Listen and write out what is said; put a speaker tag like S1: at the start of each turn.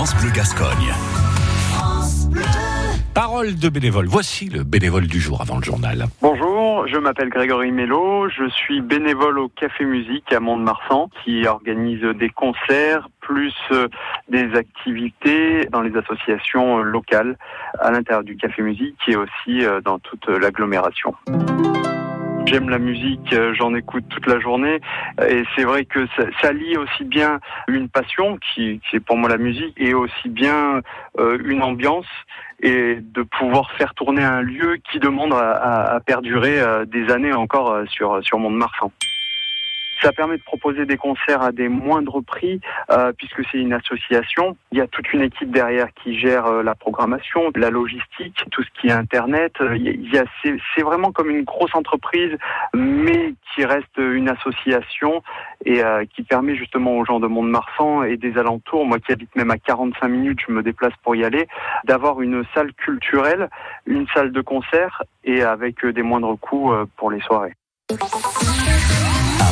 S1: France Bleu Gascogne. Parole de bénévole. Voici le bénévole du jour avant le journal.
S2: Bonjour, je m'appelle Grégory Mello. Je suis bénévole au Café Musique à Mont-de-Marsan qui organise des concerts plus euh, des activités dans les associations locales à l'intérieur du Café Musique et aussi euh, dans toute l'agglomération. J'aime la musique, euh, j'en écoute toute la journée et c'est vrai que ça, ça, lie aussi bien une passion qui, qui, est pour moi la musique et aussi bien euh, une ambiance et de pouvoir faire tourner un lieu qui demande à, à perdurer euh, des années encore sur sur Mont-de-Marsan. Ça permet de proposer des concerts à des moindres prix euh, puisque c'est une association. Il y a toute une équipe derrière qui gère euh, la programmation, la logistique, tout ce qui est internet. Il y a, c'est, vraiment comme une grosse entreprise, mais qui reste une association et euh, qui permet justement aux gens de Mont-de-Marsan et des alentours, moi qui habite même à 45 minutes, je me déplace pour y aller, d'avoir une salle culturelle, une salle de concert et avec des moindres coûts pour les soirées